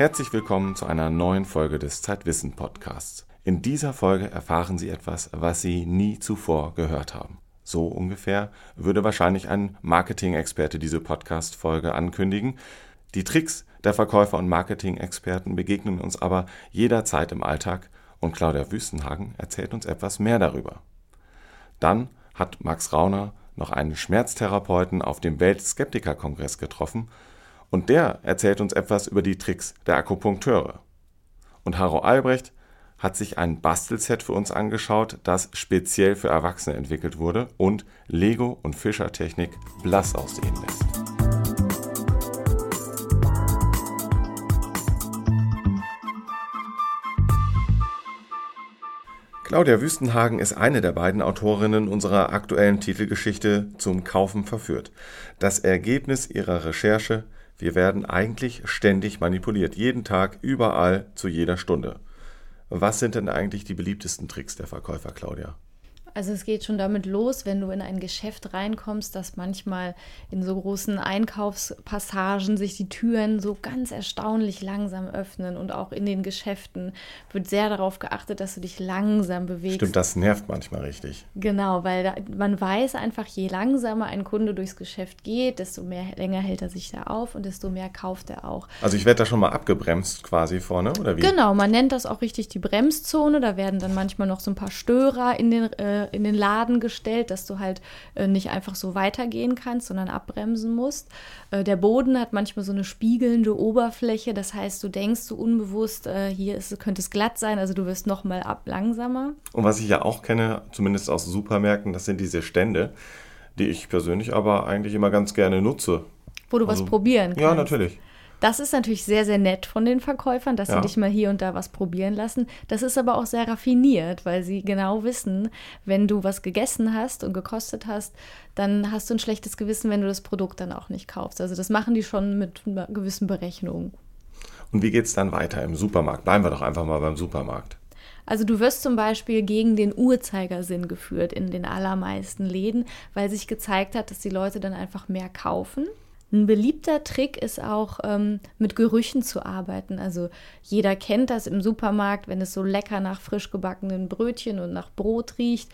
Herzlich willkommen zu einer neuen Folge des Zeitwissen Podcasts. In dieser Folge erfahren Sie etwas, was Sie nie zuvor gehört haben. So ungefähr würde wahrscheinlich ein Marketing-Experte diese Podcast-Folge ankündigen. Die Tricks der Verkäufer und Marketing-Experten begegnen uns aber jederzeit im Alltag und Claudia Wüstenhagen erzählt uns etwas mehr darüber. Dann hat Max Rauner noch einen Schmerztherapeuten auf dem Weltskeptiker-Kongress getroffen und der erzählt uns etwas über die Tricks der Akupunkteure. Und Haro Albrecht hat sich ein Bastelset für uns angeschaut, das speziell für Erwachsene entwickelt wurde und Lego und Fischertechnik blass aussehen lässt. Claudia Wüstenhagen ist eine der beiden Autorinnen unserer aktuellen Titelgeschichte Zum Kaufen verführt. Das Ergebnis ihrer Recherche, wir werden eigentlich ständig manipuliert, jeden Tag, überall, zu jeder Stunde. Was sind denn eigentlich die beliebtesten Tricks der Verkäufer, Claudia? Also es geht schon damit los, wenn du in ein Geschäft reinkommst, dass manchmal in so großen Einkaufspassagen sich die Türen so ganz erstaunlich langsam öffnen und auch in den Geschäften wird sehr darauf geachtet, dass du dich langsam bewegst. Stimmt, das nervt manchmal richtig. Genau, weil da, man weiß einfach, je langsamer ein Kunde durchs Geschäft geht, desto mehr länger hält er sich da auf und desto mehr kauft er auch. Also ich werde da schon mal abgebremst quasi vorne, oder wie? Genau, man nennt das auch richtig die Bremszone. Da werden dann manchmal noch so ein paar Störer in den äh, in den Laden gestellt, dass du halt äh, nicht einfach so weitergehen kannst, sondern abbremsen musst. Äh, der Boden hat manchmal so eine spiegelnde Oberfläche, das heißt, du denkst so unbewusst, äh, hier ist, könnte es glatt sein, also du wirst nochmal ab langsamer. Und was ich ja auch kenne, zumindest aus Supermärkten, das sind diese Stände, die ich persönlich aber eigentlich immer ganz gerne nutze. Wo du also, was probieren kannst. Ja, natürlich. Das ist natürlich sehr, sehr nett von den Verkäufern, dass ja. sie dich mal hier und da was probieren lassen. Das ist aber auch sehr raffiniert, weil sie genau wissen, wenn du was gegessen hast und gekostet hast, dann hast du ein schlechtes Gewissen, wenn du das Produkt dann auch nicht kaufst. Also das machen die schon mit einer gewissen Berechnung. Und wie geht es dann weiter im Supermarkt? Bleiben wir doch einfach mal beim Supermarkt. Also du wirst zum Beispiel gegen den Uhrzeigersinn geführt in den allermeisten Läden, weil sich gezeigt hat, dass die Leute dann einfach mehr kaufen. Ein beliebter Trick ist auch, ähm, mit Gerüchen zu arbeiten. Also jeder kennt das im Supermarkt, wenn es so lecker nach frisch gebackenen Brötchen und nach Brot riecht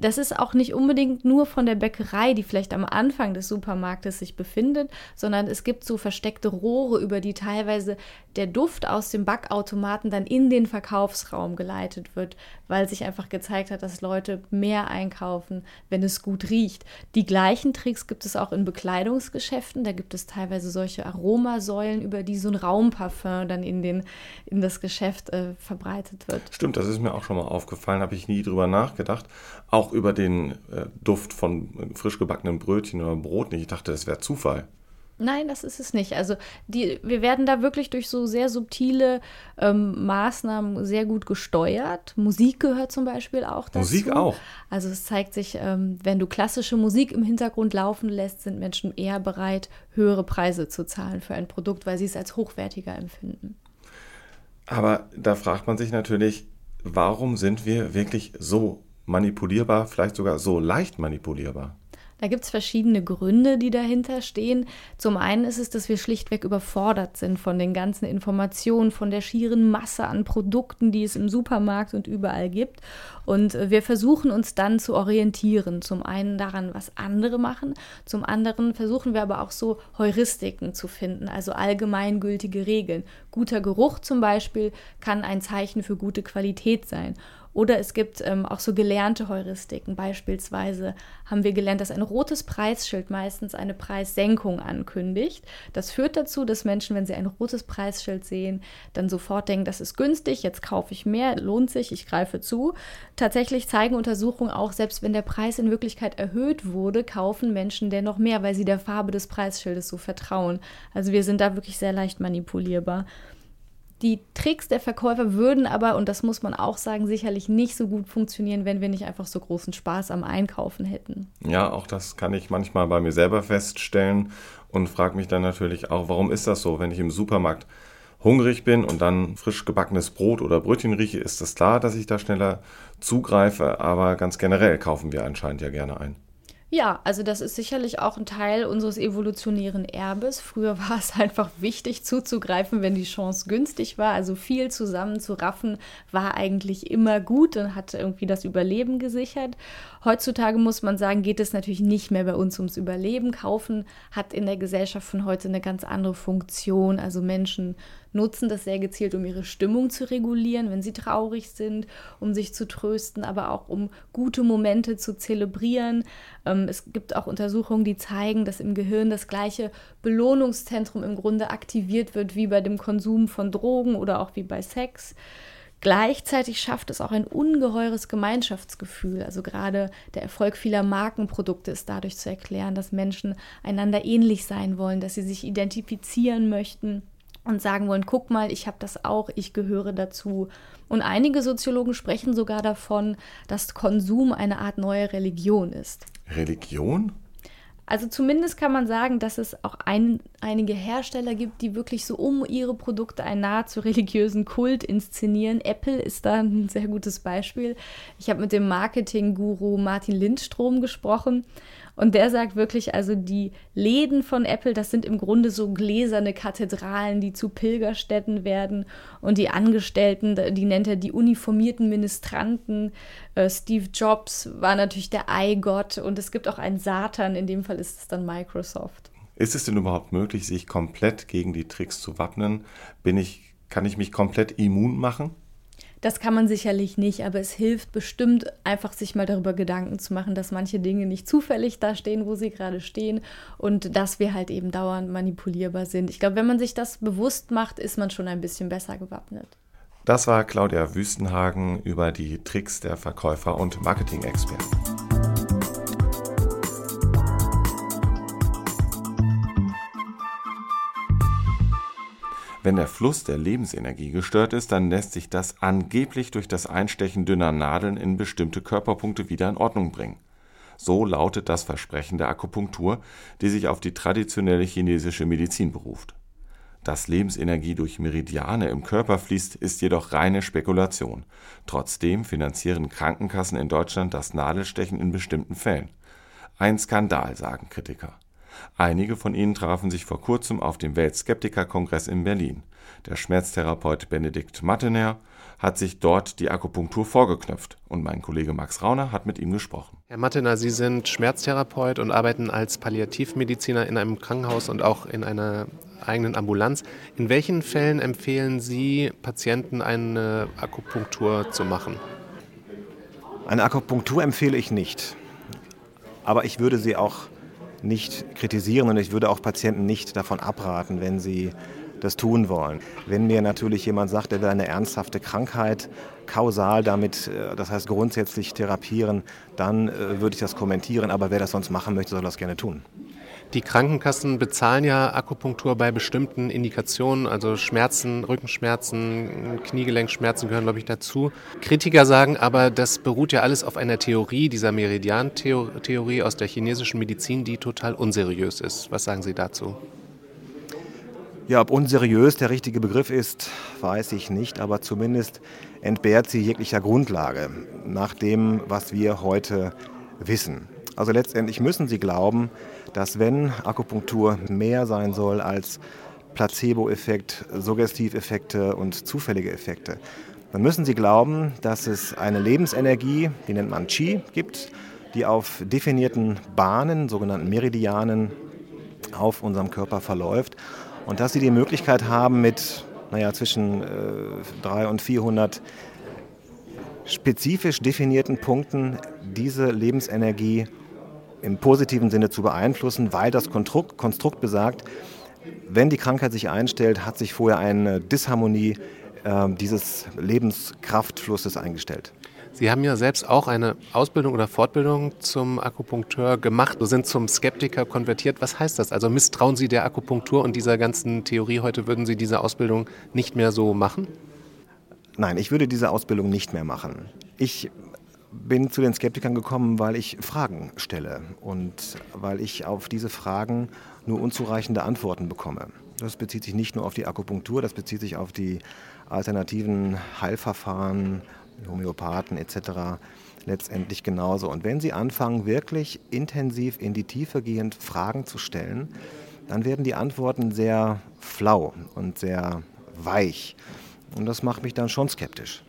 das ist auch nicht unbedingt nur von der Bäckerei, die vielleicht am Anfang des Supermarktes sich befindet, sondern es gibt so versteckte Rohre, über die teilweise der Duft aus dem Backautomaten dann in den Verkaufsraum geleitet wird, weil sich einfach gezeigt hat, dass Leute mehr einkaufen, wenn es gut riecht. Die gleichen Tricks gibt es auch in Bekleidungsgeschäften. Da gibt es teilweise solche Aromasäulen, über die so ein Raumparfum dann in, den, in das Geschäft äh, verbreitet wird. Stimmt, das ist mir auch schon mal aufgefallen, habe ich nie drüber nachgedacht. Auch auch über den äh, Duft von frisch gebackenen Brötchen oder Brot nicht. Ich dachte, das wäre Zufall. Nein, das ist es nicht. Also die, wir werden da wirklich durch so sehr subtile ähm, Maßnahmen sehr gut gesteuert. Musik gehört zum Beispiel auch dazu. Musik auch. Also es zeigt sich, ähm, wenn du klassische Musik im Hintergrund laufen lässt, sind Menschen eher bereit, höhere Preise zu zahlen für ein Produkt, weil sie es als hochwertiger empfinden. Aber da fragt man sich natürlich, warum sind wir wirklich so manipulierbar, vielleicht sogar so leicht manipulierbar? Da gibt es verschiedene Gründe, die dahinter stehen. Zum einen ist es, dass wir schlichtweg überfordert sind von den ganzen Informationen, von der schieren Masse an Produkten, die es im Supermarkt und überall gibt. Und äh, wir versuchen uns dann zu orientieren. Zum einen daran, was andere machen. Zum anderen versuchen wir aber auch so Heuristiken zu finden, also allgemeingültige Regeln. Guter Geruch zum Beispiel kann ein Zeichen für gute Qualität sein. Oder es gibt ähm, auch so gelernte Heuristiken. Beispielsweise haben wir gelernt, dass ein rotes Preisschild meistens eine Preissenkung ankündigt. Das führt dazu, dass Menschen, wenn sie ein rotes Preisschild sehen, dann sofort denken, das ist günstig, jetzt kaufe ich mehr, lohnt sich, ich greife zu. Tatsächlich zeigen Untersuchungen auch, selbst wenn der Preis in Wirklichkeit erhöht wurde, kaufen Menschen dennoch mehr, weil sie der Farbe des Preisschildes so vertrauen. Also wir sind da wirklich sehr leicht manipulierbar. Die Tricks der Verkäufer würden aber, und das muss man auch sagen, sicherlich nicht so gut funktionieren, wenn wir nicht einfach so großen Spaß am Einkaufen hätten. Ja, auch das kann ich manchmal bei mir selber feststellen und frage mich dann natürlich auch, warum ist das so, wenn ich im Supermarkt hungrig bin und dann frisch gebackenes Brot oder Brötchen rieche, ist es klar, dass ich da schneller zugreife, aber ganz generell kaufen wir anscheinend ja gerne ein. Ja, also das ist sicherlich auch ein Teil unseres evolutionären Erbes. Früher war es einfach wichtig zuzugreifen, wenn die Chance günstig war. Also viel zusammen zu raffen war eigentlich immer gut und hat irgendwie das Überleben gesichert. Heutzutage muss man sagen, geht es natürlich nicht mehr bei uns ums Überleben. Kaufen hat in der Gesellschaft von heute eine ganz andere Funktion. Also Menschen nutzen das sehr gezielt, um ihre Stimmung zu regulieren, wenn sie traurig sind, um sich zu trösten, aber auch um gute Momente zu zelebrieren. Ähm, es gibt auch Untersuchungen, die zeigen, dass im Gehirn das gleiche Belohnungszentrum im Grunde aktiviert wird wie bei dem Konsum von Drogen oder auch wie bei Sex. Gleichzeitig schafft es auch ein ungeheures Gemeinschaftsgefühl. Also gerade der Erfolg vieler Markenprodukte ist dadurch zu erklären, dass Menschen einander ähnlich sein wollen, dass sie sich identifizieren möchten und sagen wollen, guck mal, ich habe das auch, ich gehöre dazu. Und einige Soziologen sprechen sogar davon, dass Konsum eine Art neue Religion ist. Religion? Also zumindest kann man sagen, dass es auch ein, einige Hersteller gibt, die wirklich so um ihre Produkte einen nahezu religiösen Kult inszenieren. Apple ist da ein sehr gutes Beispiel. Ich habe mit dem Marketing-Guru Martin Lindstrom gesprochen und der sagt wirklich, also die Läden von Apple, das sind im Grunde so gläserne Kathedralen, die zu Pilgerstätten werden. Und die Angestellten, die nennt er die uniformierten Ministranten. Äh, Steve Jobs war natürlich der Eigott und es gibt auch einen Satan, in dem Fall ist es dann Microsoft. Ist es denn überhaupt möglich, sich komplett gegen die Tricks zu wappnen? Bin ich, kann ich mich komplett immun machen? Das kann man sicherlich nicht, aber es hilft bestimmt einfach, sich mal darüber Gedanken zu machen, dass manche Dinge nicht zufällig da stehen, wo sie gerade stehen und dass wir halt eben dauernd manipulierbar sind. Ich glaube, wenn man sich das bewusst macht, ist man schon ein bisschen besser gewappnet. Das war Claudia Wüstenhagen über die Tricks der Verkäufer und Marketing-Experten. Wenn der Fluss der Lebensenergie gestört ist, dann lässt sich das angeblich durch das Einstechen dünner Nadeln in bestimmte Körperpunkte wieder in Ordnung bringen. So lautet das Versprechen der Akupunktur, die sich auf die traditionelle chinesische Medizin beruft. Dass Lebensenergie durch Meridiane im Körper fließt, ist jedoch reine Spekulation. Trotzdem finanzieren Krankenkassen in Deutschland das Nadelstechen in bestimmten Fällen. Ein Skandal, sagen Kritiker. Einige von ihnen trafen sich vor kurzem auf dem Weltskeptiker-Kongress in Berlin. Der Schmerztherapeut Benedikt Mattener hat sich dort die Akupunktur vorgeknöpft und mein Kollege Max Rauner hat mit ihm gesprochen. Herr Mattener, Sie sind Schmerztherapeut und arbeiten als Palliativmediziner in einem Krankenhaus und auch in einer eigenen Ambulanz. In welchen Fällen empfehlen Sie Patienten eine Akupunktur zu machen? Eine Akupunktur empfehle ich nicht. Aber ich würde sie auch nicht kritisieren und ich würde auch Patienten nicht davon abraten, wenn sie das tun wollen. Wenn mir natürlich jemand sagt, er will eine ernsthafte Krankheit kausal damit, äh, das heißt grundsätzlich therapieren, dann äh, würde ich das kommentieren. Aber wer das sonst machen möchte, soll das gerne tun. Die Krankenkassen bezahlen ja Akupunktur bei bestimmten Indikationen, also Schmerzen, Rückenschmerzen, Kniegelenkschmerzen gehören, glaube ich, dazu. Kritiker sagen aber, das beruht ja alles auf einer Theorie, dieser Meridian-Theorie aus der chinesischen Medizin, die total unseriös ist. Was sagen Sie dazu? Ja, ob unseriös der richtige Begriff ist, weiß ich nicht, aber zumindest entbehrt sie jeglicher Grundlage nach dem, was wir heute wissen. Also letztendlich müssen Sie glauben, dass wenn Akupunktur mehr sein soll als Placebo-Effekt, Suggestiveffekte und zufällige Effekte, dann müssen Sie glauben, dass es eine Lebensenergie, die nennt man Qi, gibt, die auf definierten Bahnen, sogenannten Meridianen, auf unserem Körper verläuft und dass Sie die Möglichkeit haben, mit naja, zwischen äh, 300 und 400 spezifisch definierten Punkten diese Lebensenergie im positiven Sinne zu beeinflussen, weil das Konstrukt, Konstrukt besagt, wenn die Krankheit sich einstellt, hat sich vorher eine Disharmonie äh, dieses Lebenskraftflusses eingestellt. Sie haben ja selbst auch eine Ausbildung oder Fortbildung zum Akupunkteur gemacht. Sie sind zum Skeptiker konvertiert. Was heißt das? Also misstrauen Sie der Akupunktur und dieser ganzen Theorie heute? Würden Sie diese Ausbildung nicht mehr so machen? Nein, ich würde diese Ausbildung nicht mehr machen. Ich bin zu den Skeptikern gekommen, weil ich Fragen stelle und weil ich auf diese Fragen nur unzureichende Antworten bekomme. Das bezieht sich nicht nur auf die Akupunktur, das bezieht sich auf die alternativen Heilverfahren Homöopathen etc. letztendlich genauso. Und wenn Sie anfangen, wirklich intensiv in die Tiefe gehend Fragen zu stellen, dann werden die Antworten sehr flau und sehr weich. Und das macht mich dann schon skeptisch.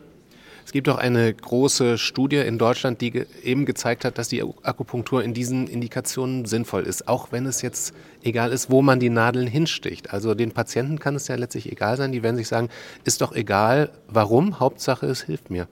Es gibt auch eine große Studie in Deutschland, die eben gezeigt hat, dass die Akupunktur in diesen Indikationen sinnvoll ist, auch wenn es jetzt egal ist, wo man die Nadeln hinsticht. Also den Patienten kann es ja letztlich egal sein, die werden sich sagen, ist doch egal, warum, Hauptsache es hilft mir.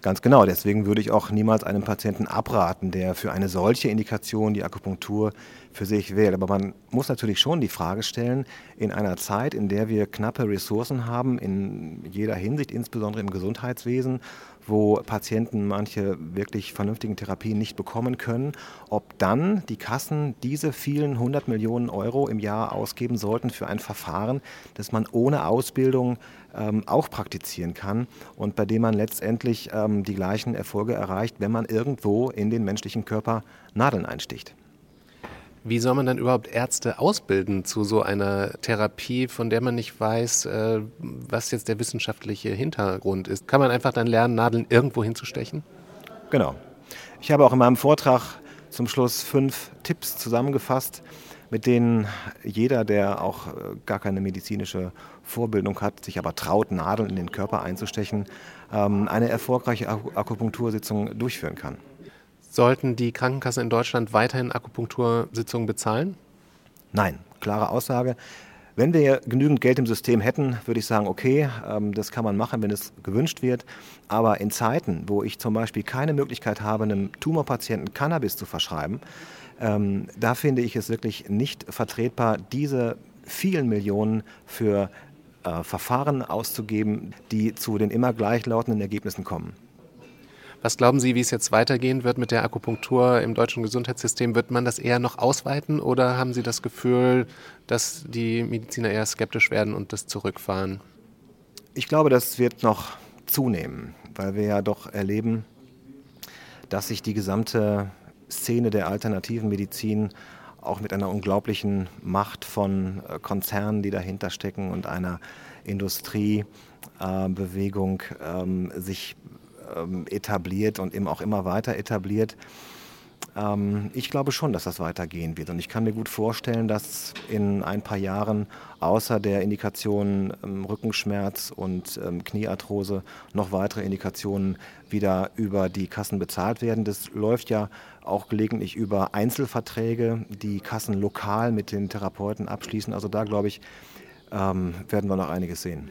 Ganz genau, deswegen würde ich auch niemals einem Patienten abraten, der für eine solche Indikation die Akupunktur für sich wählt. Aber man muss natürlich schon die Frage stellen, in einer Zeit, in der wir knappe Ressourcen haben, in jeder Hinsicht, insbesondere im Gesundheitswesen, wo Patienten manche wirklich vernünftigen Therapien nicht bekommen können, ob dann die Kassen diese vielen hundert Millionen Euro im Jahr ausgeben sollten für ein Verfahren, das man ohne Ausbildung ähm, auch praktizieren kann und bei dem man letztendlich ähm, die gleichen Erfolge erreicht, wenn man irgendwo in den menschlichen Körper Nadeln einsticht. Wie soll man dann überhaupt Ärzte ausbilden zu so einer Therapie, von der man nicht weiß, äh, was jetzt der wissenschaftliche Hintergrund ist? Kann man einfach dann lernen, Nadeln irgendwo hinzustechen? Genau. Ich habe auch in meinem Vortrag zum Schluss fünf Tipps zusammengefasst, mit denen jeder, der auch äh, gar keine medizinische Vorbildung hat, sich aber traut, Nadeln in den Körper einzustechen, ähm, eine erfolgreiche Akupunktursitzung durchführen kann. Sollten die Krankenkassen in Deutschland weiterhin Akupunktursitzungen bezahlen? Nein, klare Aussage. Wenn wir genügend Geld im System hätten, würde ich sagen, okay, ähm, das kann man machen, wenn es gewünscht wird. Aber in Zeiten, wo ich zum Beispiel keine Möglichkeit habe, einem Tumorpatienten Cannabis zu verschreiben, ähm, da finde ich es wirklich nicht vertretbar, diese vielen Millionen für äh, Verfahren auszugeben, die zu den immer gleichlautenden Ergebnissen kommen. Was glauben Sie, wie es jetzt weitergehen wird mit der Akupunktur im deutschen Gesundheitssystem? Wird man das eher noch ausweiten oder haben Sie das Gefühl, dass die Mediziner eher skeptisch werden und das zurückfahren? Ich glaube, das wird noch zunehmen, weil wir ja doch erleben, dass sich die gesamte Szene der alternativen Medizin auch mit einer unglaublichen Macht von äh, Konzernen, die dahinter stecken und einer Industriebewegung äh, ähm, sich ähm, etabliert und eben auch immer weiter etabliert. Ähm, ich glaube schon, dass das weitergehen wird. Und ich kann mir gut vorstellen, dass in ein paar Jahren außer der Indikation ähm, Rückenschmerz und ähm, Kniearthrose noch weitere Indikationen wieder über die Kassen bezahlt werden. Das läuft ja auch gelegentlich über Einzelverträge, die Kassen lokal mit den Therapeuten abschließen. Also da glaube ich, ähm, werden wir noch einiges sehen.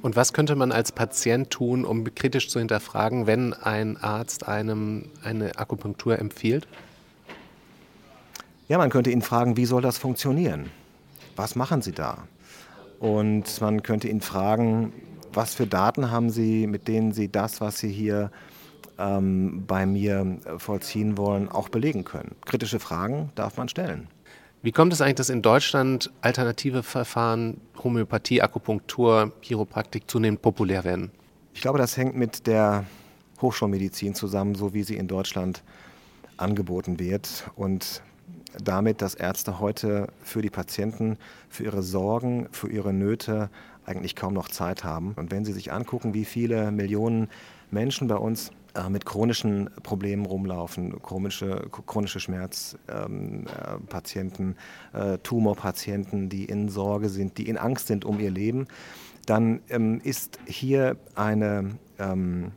Und was könnte man als Patient tun, um kritisch zu hinterfragen, wenn ein Arzt einem eine Akupunktur empfiehlt? Ja, man könnte ihn fragen, wie soll das funktionieren? Was machen Sie da? Und man könnte ihn fragen, was für Daten haben Sie, mit denen Sie das, was Sie hier ähm, bei mir vollziehen wollen, auch belegen können? Kritische Fragen darf man stellen. Wie kommt es eigentlich, dass in Deutschland alternative Verfahren, Homöopathie, Akupunktur, Chiropraktik zunehmend populär werden? Ich glaube, das hängt mit der Hochschulmedizin zusammen, so wie sie in Deutschland angeboten wird und damit, dass Ärzte heute für die Patienten, für ihre Sorgen, für ihre Nöte eigentlich kaum noch Zeit haben. Und wenn Sie sich angucken, wie viele Millionen Menschen bei uns äh, mit chronischen Problemen rumlaufen, chronische, chronische Schmerzpatienten, ähm, äh, Tumorpatienten, die in Sorge sind, die in Angst sind um ihr Leben, dann ähm, ist hier eine, ähm,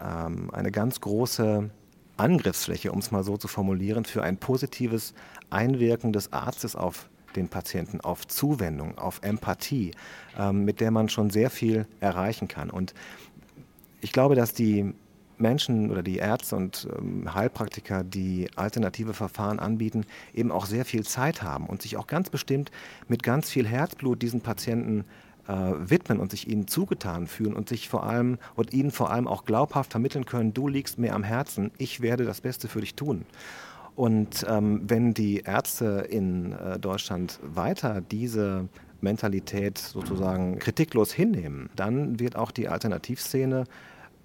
ähm eine ganz große Angriffsfläche, um es mal so zu formulieren, für ein positives Einwirken des Arztes auf den Patienten, auf Zuwendung, auf Empathie, ähm, mit der man schon sehr viel erreichen kann. Und ich glaube, dass die Menschen oder die Ärzte und ähm, Heilpraktiker, die alternative Verfahren anbieten, eben auch sehr viel Zeit haben und sich auch ganz bestimmt mit ganz viel Herzblut diesen Patienten äh, widmen und sich ihnen zugetan fühlen und sich vor allem und ihnen vor allem auch glaubhaft vermitteln können, du liegst mir am Herzen, ich werde das Beste für dich tun. Und ähm, wenn die Ärzte in äh, Deutschland weiter diese Mentalität sozusagen kritiklos hinnehmen, dann wird auch die Alternativszene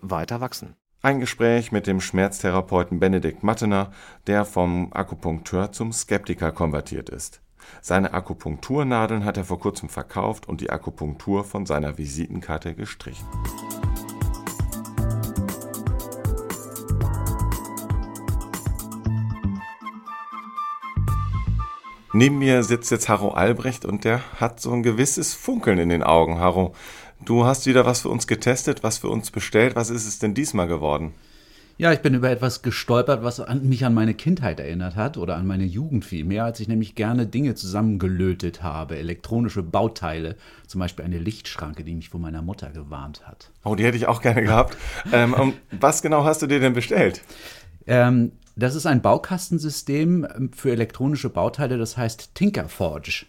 weiter wachsen. Ein Gespräch mit dem Schmerztherapeuten Benedikt Mattener, der vom Akupunkteur zum Skeptiker konvertiert ist. Seine Akupunkturnadeln hat er vor kurzem verkauft und die Akupunktur von seiner Visitenkarte gestrichen. Neben mir sitzt jetzt Harro Albrecht und der hat so ein gewisses Funkeln in den Augen. Harro, du hast wieder was für uns getestet, was für uns bestellt. Was ist es denn diesmal geworden? Ja, ich bin über etwas gestolpert, was an, mich an meine Kindheit erinnert hat oder an meine Jugend vielmehr, als ich nämlich gerne Dinge zusammengelötet habe, elektronische Bauteile, zum Beispiel eine Lichtschranke, die mich von meiner Mutter gewarnt hat. Oh, die hätte ich auch gerne gehabt. ähm, was genau hast du dir denn bestellt? Ähm, das ist ein Baukastensystem ähm, für elektronische Bauteile, das heißt Tinkerforge.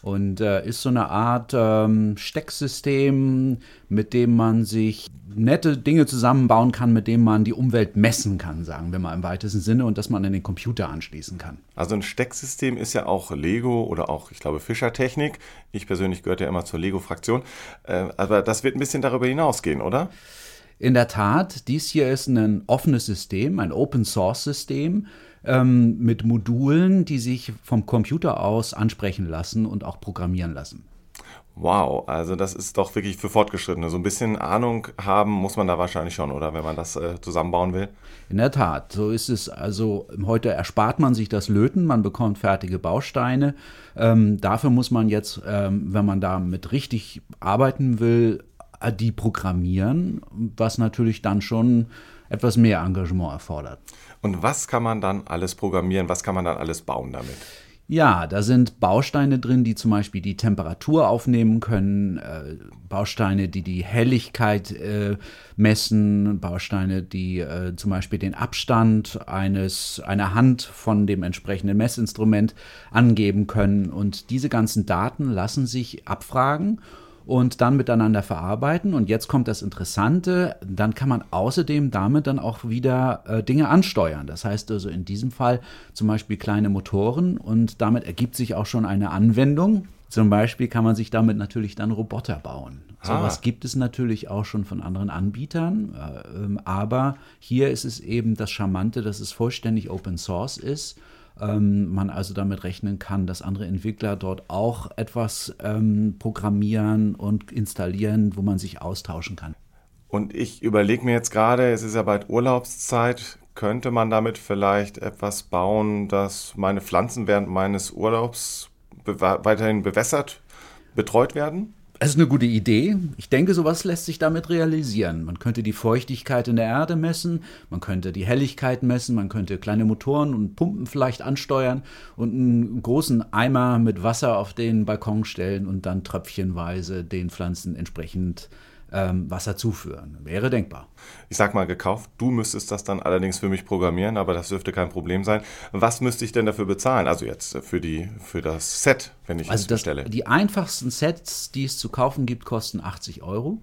Und äh, ist so eine Art ähm, Stecksystem, mit dem man sich nette Dinge zusammenbauen kann, mit dem man die Umwelt messen kann, sagen wir mal im weitesten Sinne, und dass man an den Computer anschließen kann. Also ein Stecksystem ist ja auch Lego oder auch, ich glaube, Fischertechnik. Ich persönlich gehörte ja immer zur Lego-Fraktion. Äh, aber das wird ein bisschen darüber hinausgehen, oder? In der Tat, dies hier ist ein offenes System, ein Open-Source-System ähm, mit Modulen, die sich vom Computer aus ansprechen lassen und auch programmieren lassen. Wow, also das ist doch wirklich für Fortgeschrittene. So ein bisschen Ahnung haben muss man da wahrscheinlich schon, oder wenn man das äh, zusammenbauen will? In der Tat, so ist es. Also heute erspart man sich das Löten, man bekommt fertige Bausteine. Ähm, dafür muss man jetzt, ähm, wenn man damit richtig arbeiten will, die programmieren, was natürlich dann schon etwas mehr Engagement erfordert. Und was kann man dann alles programmieren? Was kann man dann alles bauen damit? Ja, da sind Bausteine drin, die zum Beispiel die Temperatur aufnehmen können, äh, Bausteine, die die Helligkeit äh, messen, Bausteine, die äh, zum Beispiel den Abstand eines, einer Hand von dem entsprechenden Messinstrument angeben können. Und diese ganzen Daten lassen sich abfragen und dann miteinander verarbeiten. Und jetzt kommt das Interessante, dann kann man außerdem damit dann auch wieder äh, Dinge ansteuern. Das heißt also in diesem Fall zum Beispiel kleine Motoren und damit ergibt sich auch schon eine Anwendung. Zum Beispiel kann man sich damit natürlich dann Roboter bauen. So ah. was gibt es natürlich auch schon von anderen Anbietern, äh, ähm, aber hier ist es eben das Charmante, dass es vollständig Open Source ist ähm, man also damit rechnen kann, dass andere Entwickler dort auch etwas ähm, programmieren und installieren, wo man sich austauschen kann. Und ich überlege mir jetzt gerade, es ist ja bald Urlaubszeit, könnte man damit vielleicht etwas bauen, dass meine Pflanzen während meines Urlaubs be weiterhin bewässert, betreut werden? Es ist eine gute Idee. Ich denke, sowas lässt sich damit realisieren. Man könnte die Feuchtigkeit in der Erde messen, man könnte die Helligkeit messen, man könnte kleine Motoren und Pumpen vielleicht ansteuern und einen großen Eimer mit Wasser auf den Balkon stellen und dann tröpfchenweise den Pflanzen entsprechend ähm, Wasser zuführen. Wäre denkbar. Ich sag mal gekauft, du müsstest das dann allerdings für mich programmieren, aber das dürfte kein Problem sein. Was müsste ich denn dafür bezahlen? Also jetzt für, die, für das Set, wenn ich also es bestelle. Die einfachsten Sets, die es zu kaufen gibt, kosten 80 Euro.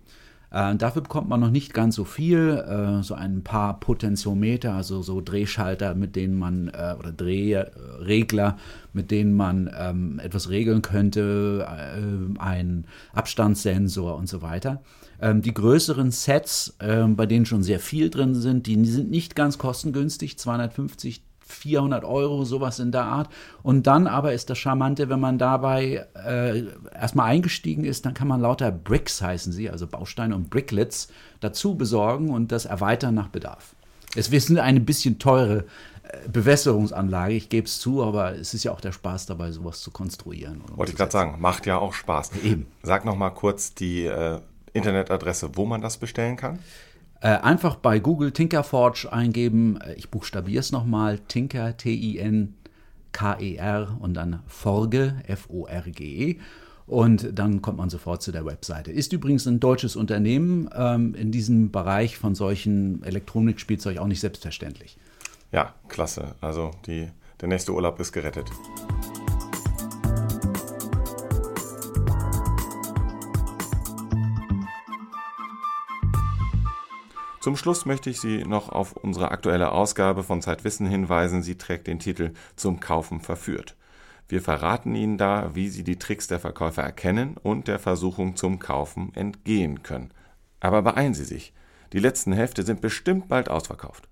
Äh, dafür bekommt man noch nicht ganz so viel, äh, so ein paar Potentiometer, also so Drehschalter, mit denen man, äh, oder Drehregler, mit denen man ähm, etwas regeln könnte, äh, ein Abstandssensor und so weiter. Ähm, die größeren Sets, ähm, bei denen schon sehr viel drin sind, die sind nicht ganz kostengünstig, 250 400 Euro, sowas in der Art. Und dann aber ist das Charmante, wenn man dabei äh, erstmal eingestiegen ist, dann kann man lauter Bricks heißen sie, also Bausteine und Bricklets, dazu besorgen und das erweitern nach Bedarf. Es ist eine bisschen teure äh, Bewässerungsanlage, ich gebe es zu, aber es ist ja auch der Spaß dabei, sowas zu konstruieren. Wollte ich gerade sagen, macht ja auch Spaß. Eben. Sag noch mal kurz die äh, Internetadresse, wo man das bestellen kann? Äh, einfach bei Google Tinkerforge eingeben. Äh, ich buchstabiere es nochmal. Tinker, T-I-N-K-E-R und dann Forge, F-O-R-G-E. Und dann kommt man sofort zu der Webseite. Ist übrigens ein deutsches Unternehmen ähm, in diesem Bereich von solchen Elektronikspielzeug auch nicht selbstverständlich. Ja, klasse. Also die, der nächste Urlaub ist gerettet. Zum Schluss möchte ich Sie noch auf unsere aktuelle Ausgabe von Zeitwissen hinweisen. Sie trägt den Titel Zum Kaufen verführt. Wir verraten Ihnen da, wie Sie die Tricks der Verkäufer erkennen und der Versuchung zum Kaufen entgehen können. Aber beeilen Sie sich. Die letzten Hefte sind bestimmt bald ausverkauft.